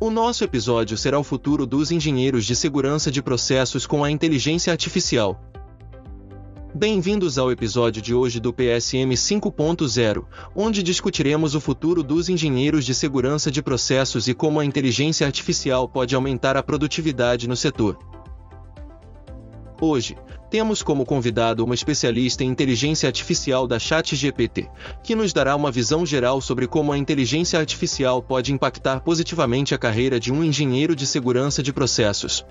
O nosso episódio será o futuro dos engenheiros de segurança de processos com a inteligência artificial. Bem-vindos ao episódio de hoje do PSM 5.0, onde discutiremos o futuro dos engenheiros de segurança de processos e como a inteligência artificial pode aumentar a produtividade no setor. Hoje, temos como convidado uma especialista em inteligência artificial da ChatGPT, que nos dará uma visão geral sobre como a inteligência artificial pode impactar positivamente a carreira de um engenheiro de segurança de processos.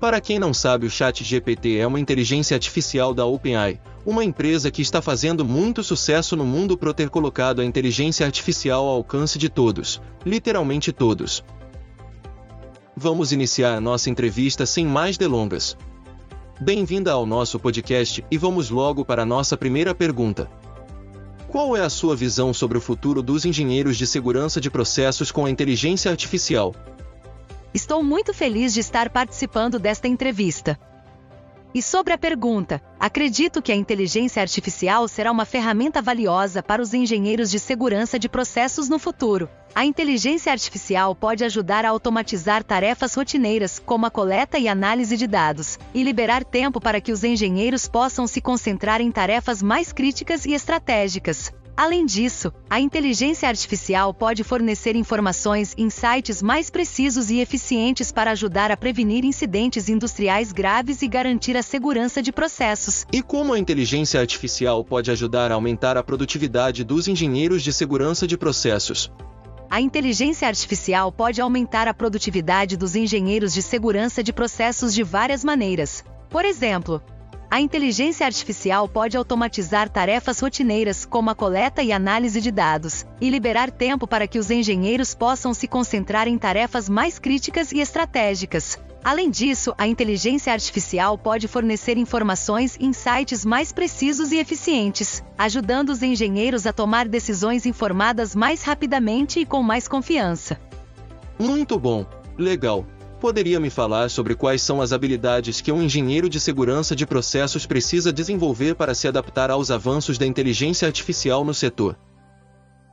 Para quem não sabe, o ChatGPT é uma inteligência artificial da OpenAI, uma empresa que está fazendo muito sucesso no mundo por ter colocado a inteligência artificial ao alcance de todos, literalmente todos. Vamos iniciar a nossa entrevista sem mais delongas. Bem-vinda ao nosso podcast e vamos logo para a nossa primeira pergunta. Qual é a sua visão sobre o futuro dos engenheiros de segurança de processos com a inteligência artificial? Estou muito feliz de estar participando desta entrevista. E sobre a pergunta, acredito que a inteligência artificial será uma ferramenta valiosa para os engenheiros de segurança de processos no futuro. A inteligência artificial pode ajudar a automatizar tarefas rotineiras, como a coleta e análise de dados, e liberar tempo para que os engenheiros possam se concentrar em tarefas mais críticas e estratégicas. Além disso, a inteligência artificial pode fornecer informações e insights mais precisos e eficientes para ajudar a prevenir incidentes industriais graves e garantir a segurança de processos. E como a inteligência artificial pode ajudar a aumentar a produtividade dos engenheiros de segurança de processos? A inteligência artificial pode aumentar a produtividade dos engenheiros de segurança de processos de várias maneiras. Por exemplo, a inteligência artificial pode automatizar tarefas rotineiras, como a coleta e análise de dados, e liberar tempo para que os engenheiros possam se concentrar em tarefas mais críticas e estratégicas. Além disso, a inteligência artificial pode fornecer informações e insights mais precisos e eficientes, ajudando os engenheiros a tomar decisões informadas mais rapidamente e com mais confiança. Muito bom, legal. Poderia me falar sobre quais são as habilidades que um engenheiro de segurança de processos precisa desenvolver para se adaptar aos avanços da inteligência artificial no setor?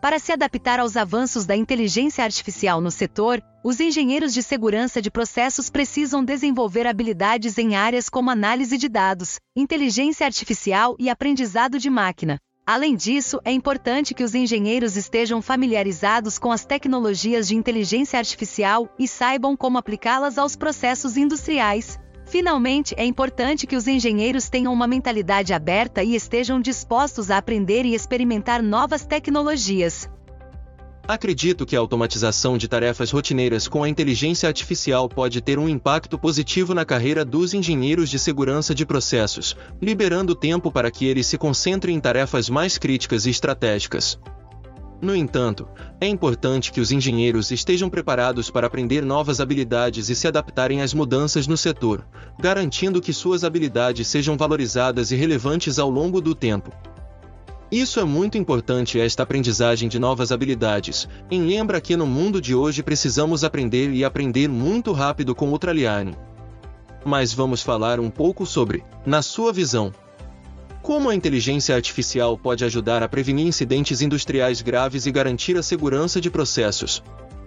Para se adaptar aos avanços da inteligência artificial no setor, os engenheiros de segurança de processos precisam desenvolver habilidades em áreas como análise de dados, inteligência artificial e aprendizado de máquina. Além disso, é importante que os engenheiros estejam familiarizados com as tecnologias de inteligência artificial e saibam como aplicá-las aos processos industriais. Finalmente, é importante que os engenheiros tenham uma mentalidade aberta e estejam dispostos a aprender e experimentar novas tecnologias. Acredito que a automatização de tarefas rotineiras com a inteligência artificial pode ter um impacto positivo na carreira dos engenheiros de segurança de processos, liberando tempo para que eles se concentrem em tarefas mais críticas e estratégicas. No entanto, é importante que os engenheiros estejam preparados para aprender novas habilidades e se adaptarem às mudanças no setor, garantindo que suas habilidades sejam valorizadas e relevantes ao longo do tempo. Isso é muito importante esta aprendizagem de novas habilidades, em lembra que no mundo de hoje precisamos aprender e aprender muito rápido com o Traliane. Mas vamos falar um pouco sobre, na sua visão, como a inteligência artificial pode ajudar a prevenir incidentes industriais graves e garantir a segurança de processos.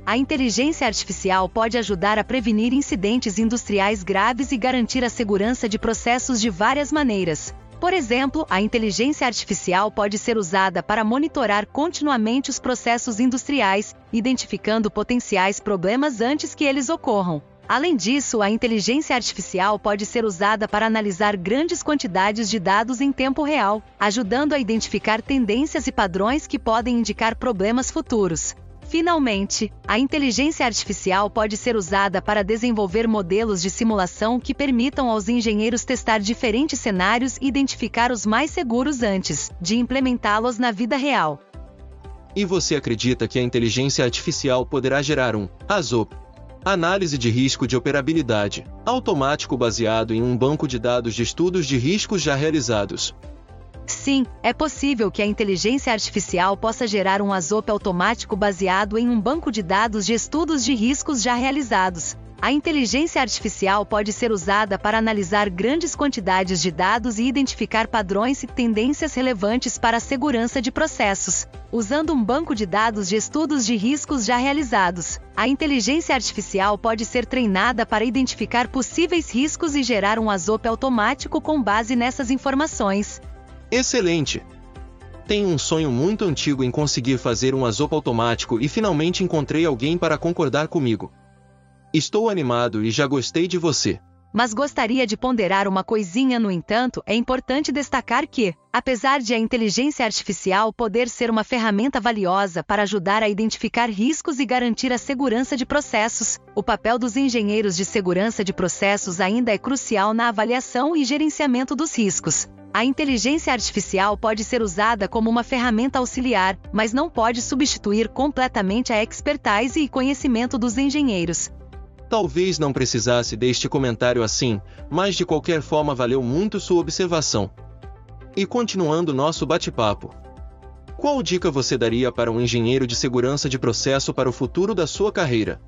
A inteligência artificial pode ajudar a prevenir incidentes industriais graves e garantir a segurança de processos de várias maneiras. Por exemplo, a inteligência artificial pode ser usada para monitorar continuamente os processos industriais, identificando potenciais problemas antes que eles ocorram. Além disso, a inteligência artificial pode ser usada para analisar grandes quantidades de dados em tempo real, ajudando a identificar tendências e padrões que podem indicar problemas futuros. Finalmente, a inteligência artificial pode ser usada para desenvolver modelos de simulação que permitam aos engenheiros testar diferentes cenários e identificar os mais seguros antes de implementá-los na vida real. E você acredita que a inteligência artificial poderá gerar um ASOP, análise de risco de operabilidade, automático baseado em um banco de dados de estudos de riscos já realizados? Sim, é possível que a inteligência artificial possa gerar um ASOP automático baseado em um banco de dados de estudos de riscos já realizados. A inteligência artificial pode ser usada para analisar grandes quantidades de dados e identificar padrões e tendências relevantes para a segurança de processos. Usando um banco de dados de estudos de riscos já realizados, a inteligência artificial pode ser treinada para identificar possíveis riscos e gerar um ASOP automático com base nessas informações. Excelente! Tenho um sonho muito antigo em conseguir fazer um ASOP automático e finalmente encontrei alguém para concordar comigo. Estou animado e já gostei de você. Mas gostaria de ponderar uma coisinha, no entanto, é importante destacar que, apesar de a inteligência artificial poder ser uma ferramenta valiosa para ajudar a identificar riscos e garantir a segurança de processos, o papel dos engenheiros de segurança de processos ainda é crucial na avaliação e gerenciamento dos riscos. A inteligência artificial pode ser usada como uma ferramenta auxiliar, mas não pode substituir completamente a expertise e conhecimento dos engenheiros. Talvez não precisasse deste comentário assim, mas de qualquer forma valeu muito sua observação. E continuando nosso bate-papo. Qual dica você daria para um engenheiro de segurança de processo para o futuro da sua carreira?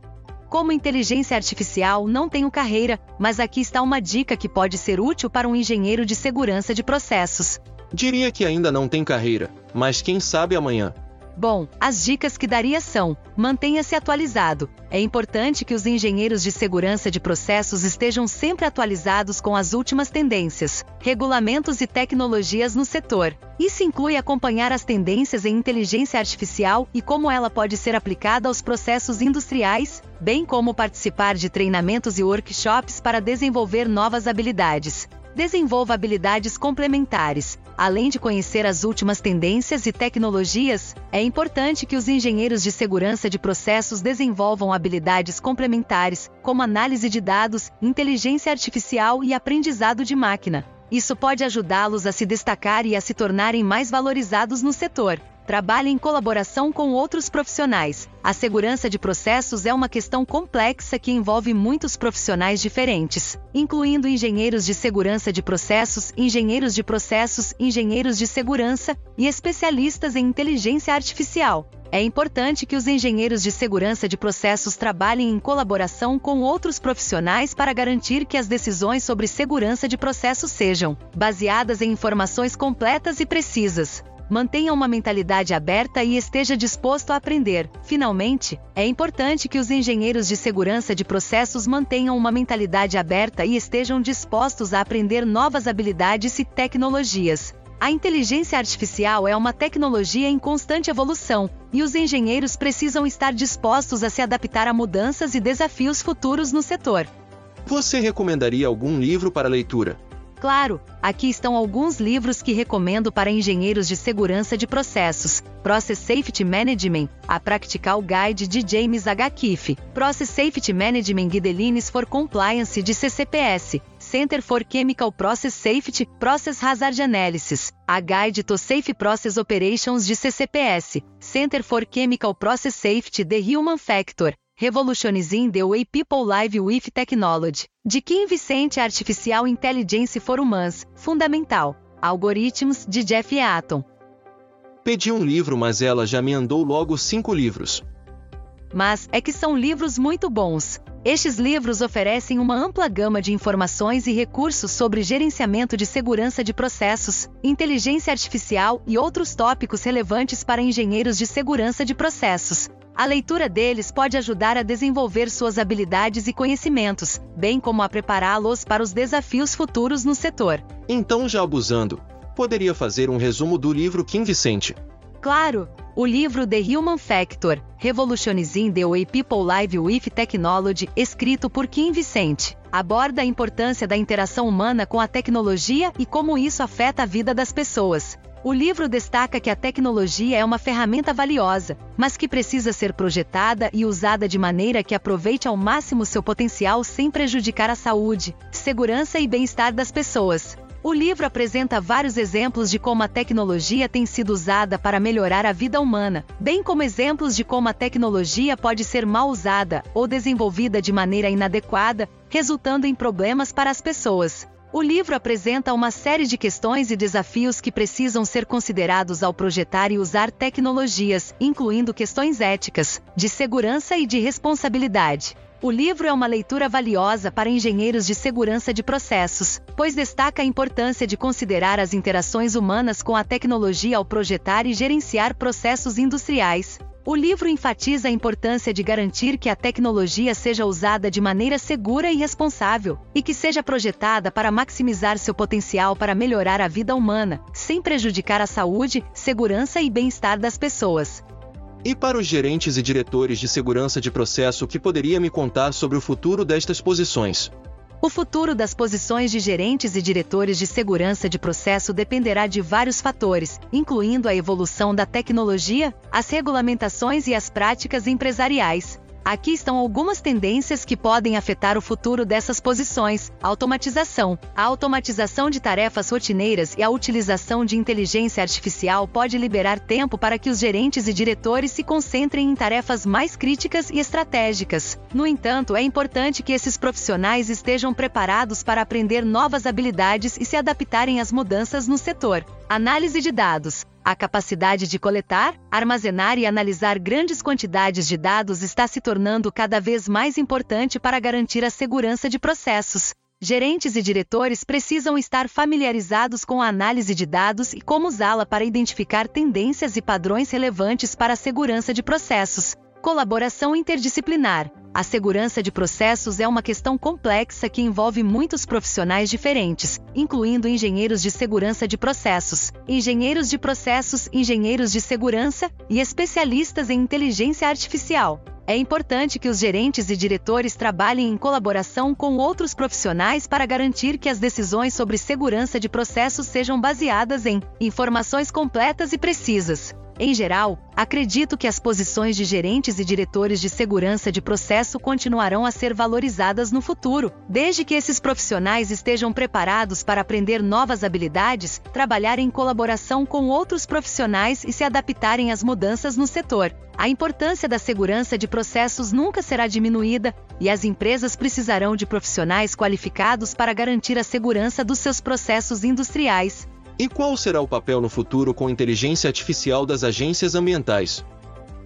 Como inteligência artificial, não tenho carreira, mas aqui está uma dica que pode ser útil para um engenheiro de segurança de processos. Diria que ainda não tem carreira, mas quem sabe amanhã. Bom, as dicas que daria são: mantenha-se atualizado. É importante que os engenheiros de segurança de processos estejam sempre atualizados com as últimas tendências, regulamentos e tecnologias no setor. Isso inclui acompanhar as tendências em inteligência artificial e como ela pode ser aplicada aos processos industriais, bem como participar de treinamentos e workshops para desenvolver novas habilidades desenvolva habilidades complementares. Além de conhecer as últimas tendências e tecnologias, é importante que os engenheiros de segurança de processos desenvolvam habilidades complementares, como análise de dados, inteligência artificial e aprendizado de máquina. Isso pode ajudá-los a se destacar e a se tornarem mais valorizados no setor trabalha em colaboração com outros profissionais. A segurança de processos é uma questão complexa que envolve muitos profissionais diferentes, incluindo engenheiros de segurança de processos, engenheiros de processos, engenheiros de segurança e especialistas em inteligência artificial. É importante que os engenheiros de segurança de processos trabalhem em colaboração com outros profissionais para garantir que as decisões sobre segurança de processos sejam baseadas em informações completas e precisas mantenha uma mentalidade aberta e esteja disposto a aprender. Finalmente, é importante que os engenheiros de segurança de processos mantenham uma mentalidade aberta e estejam dispostos a aprender novas habilidades e tecnologias. A inteligência artificial é uma tecnologia em constante evolução, e os engenheiros precisam estar dispostos a se adaptar a mudanças e desafios futuros no setor. Você recomendaria algum livro para leitura? Claro, aqui estão alguns livros que recomendo para engenheiros de segurança de processos. Process Safety Management, a Practical Guide de James H. Keefe. Process Safety Management Guidelines for Compliance de CCPS. Center for Chemical Process Safety, Process Hazard Analysis, a Guide to Safe Process Operations de CCPS, Center for Chemical Process Safety The Human Factor, Revolutionizing the Way People Live with Technology, de Kim Vicente Artificial Intelligence for Humans, Fundamental, Algoritmos, de Jeff Atton. Pedi um livro, mas ela já me andou logo cinco livros. Mas é que são livros muito bons. Estes livros oferecem uma ampla gama de informações e recursos sobre gerenciamento de segurança de processos, inteligência artificial e outros tópicos relevantes para engenheiros de segurança de processos. A leitura deles pode ajudar a desenvolver suas habilidades e conhecimentos, bem como a prepará-los para os desafios futuros no setor. Então, já abusando, poderia fazer um resumo do livro Kim Vicente. Claro! O livro The Human Factor, Revolutionizing the Way People Live with Technology, escrito por Kim Vicente, aborda a importância da interação humana com a tecnologia e como isso afeta a vida das pessoas. O livro destaca que a tecnologia é uma ferramenta valiosa, mas que precisa ser projetada e usada de maneira que aproveite ao máximo seu potencial sem prejudicar a saúde, segurança e bem-estar das pessoas. O livro apresenta vários exemplos de como a tecnologia tem sido usada para melhorar a vida humana, bem como exemplos de como a tecnologia pode ser mal usada ou desenvolvida de maneira inadequada, resultando em problemas para as pessoas. O livro apresenta uma série de questões e desafios que precisam ser considerados ao projetar e usar tecnologias, incluindo questões éticas, de segurança e de responsabilidade. O livro é uma leitura valiosa para engenheiros de segurança de processos, pois destaca a importância de considerar as interações humanas com a tecnologia ao projetar e gerenciar processos industriais. O livro enfatiza a importância de garantir que a tecnologia seja usada de maneira segura e responsável, e que seja projetada para maximizar seu potencial para melhorar a vida humana, sem prejudicar a saúde, segurança e bem-estar das pessoas. E para os gerentes e diretores de segurança de processo, o que poderia me contar sobre o futuro destas posições? O futuro das posições de gerentes e diretores de segurança de processo dependerá de vários fatores, incluindo a evolução da tecnologia, as regulamentações e as práticas empresariais. Aqui estão algumas tendências que podem afetar o futuro dessas posições: automatização. A automatização de tarefas rotineiras e a utilização de inteligência artificial pode liberar tempo para que os gerentes e diretores se concentrem em tarefas mais críticas e estratégicas. No entanto, é importante que esses profissionais estejam preparados para aprender novas habilidades e se adaptarem às mudanças no setor. Análise de dados. A capacidade de coletar, armazenar e analisar grandes quantidades de dados está se tornando cada vez mais importante para garantir a segurança de processos. Gerentes e diretores precisam estar familiarizados com a análise de dados e como usá-la para identificar tendências e padrões relevantes para a segurança de processos. Colaboração interdisciplinar. A segurança de processos é uma questão complexa que envolve muitos profissionais diferentes, incluindo engenheiros de segurança de processos, engenheiros de processos, engenheiros de segurança e especialistas em inteligência artificial. É importante que os gerentes e diretores trabalhem em colaboração com outros profissionais para garantir que as decisões sobre segurança de processos sejam baseadas em informações completas e precisas. Em geral, acredito que as posições de gerentes e diretores de segurança de processo continuarão a ser valorizadas no futuro, desde que esses profissionais estejam preparados para aprender novas habilidades, trabalhar em colaboração com outros profissionais e se adaptarem às mudanças no setor. A importância da segurança de processos nunca será diminuída, e as empresas precisarão de profissionais qualificados para garantir a segurança dos seus processos industriais. E qual será o papel no futuro com inteligência artificial das agências ambientais?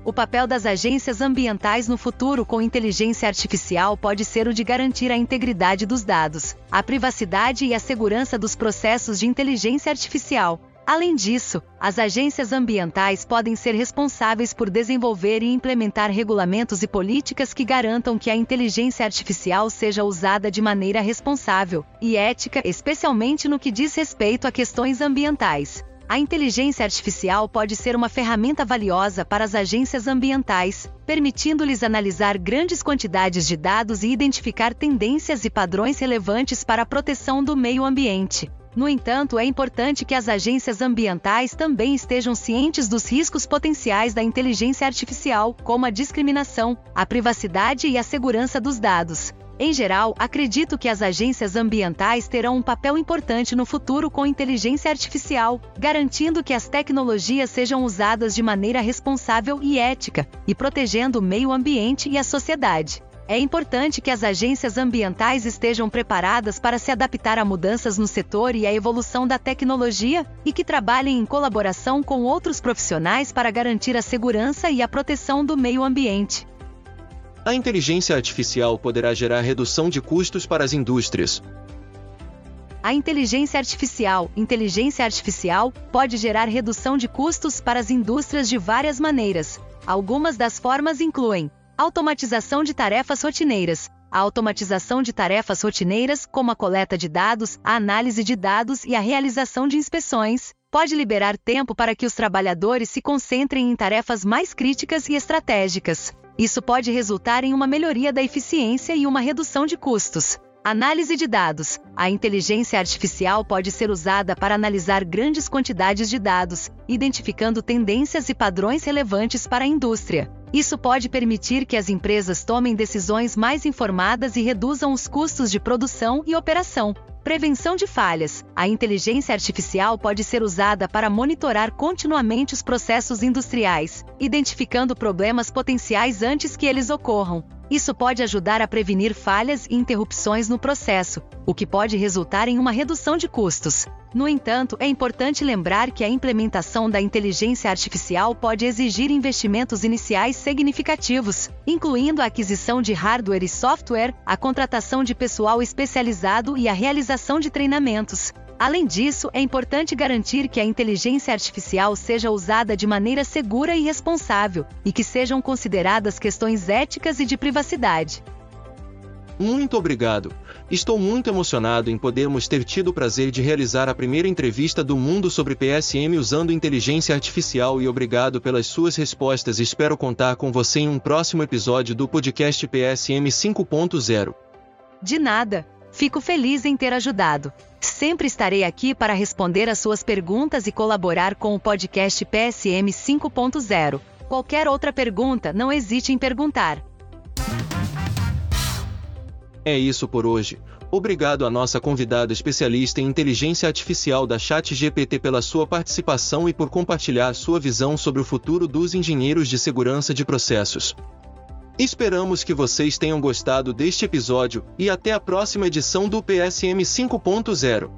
O papel das agências ambientais no futuro com inteligência artificial pode ser o de garantir a integridade dos dados, a privacidade e a segurança dos processos de inteligência artificial, Além disso, as agências ambientais podem ser responsáveis por desenvolver e implementar regulamentos e políticas que garantam que a inteligência artificial seja usada de maneira responsável e ética, especialmente no que diz respeito a questões ambientais. A inteligência artificial pode ser uma ferramenta valiosa para as agências ambientais, permitindo-lhes analisar grandes quantidades de dados e identificar tendências e padrões relevantes para a proteção do meio ambiente. No entanto, é importante que as agências ambientais também estejam cientes dos riscos potenciais da inteligência artificial, como a discriminação, a privacidade e a segurança dos dados. Em geral, acredito que as agências ambientais terão um papel importante no futuro com inteligência artificial, garantindo que as tecnologias sejam usadas de maneira responsável e ética, e protegendo o meio ambiente e a sociedade. É importante que as agências ambientais estejam preparadas para se adaptar a mudanças no setor e à evolução da tecnologia, e que trabalhem em colaboração com outros profissionais para garantir a segurança e a proteção do meio ambiente. A inteligência artificial poderá gerar redução de custos para as indústrias. A inteligência artificial, inteligência artificial, pode gerar redução de custos para as indústrias de várias maneiras. Algumas das formas incluem Automatização de tarefas rotineiras. A automatização de tarefas rotineiras, como a coleta de dados, a análise de dados e a realização de inspeções, pode liberar tempo para que os trabalhadores se concentrem em tarefas mais críticas e estratégicas. Isso pode resultar em uma melhoria da eficiência e uma redução de custos. Análise de dados. A inteligência artificial pode ser usada para analisar grandes quantidades de dados, identificando tendências e padrões relevantes para a indústria. Isso pode permitir que as empresas tomem decisões mais informadas e reduzam os custos de produção e operação. Prevenção de falhas. A inteligência artificial pode ser usada para monitorar continuamente os processos industriais, identificando problemas potenciais antes que eles ocorram. Isso pode ajudar a prevenir falhas e interrupções no processo, o que pode resultar em uma redução de custos. No entanto, é importante lembrar que a implementação da inteligência artificial pode exigir investimentos iniciais significativos, incluindo a aquisição de hardware e software, a contratação de pessoal especializado e a realização de treinamentos. Além disso, é importante garantir que a inteligência artificial seja usada de maneira segura e responsável, e que sejam consideradas questões éticas e de privacidade. Muito obrigado. Estou muito emocionado em podermos ter tido o prazer de realizar a primeira entrevista do mundo sobre PSM usando inteligência artificial e obrigado pelas suas respostas. Espero contar com você em um próximo episódio do podcast PSM 5.0. De nada. Fico feliz em ter ajudado. Sempre estarei aqui para responder às suas perguntas e colaborar com o podcast PSM 5.0. Qualquer outra pergunta, não hesite em perguntar. É isso por hoje. Obrigado à nossa convidada especialista em inteligência artificial da ChatGPT pela sua participação e por compartilhar sua visão sobre o futuro dos engenheiros de segurança de processos. Esperamos que vocês tenham gostado deste episódio e até a próxima edição do PSM 5.0.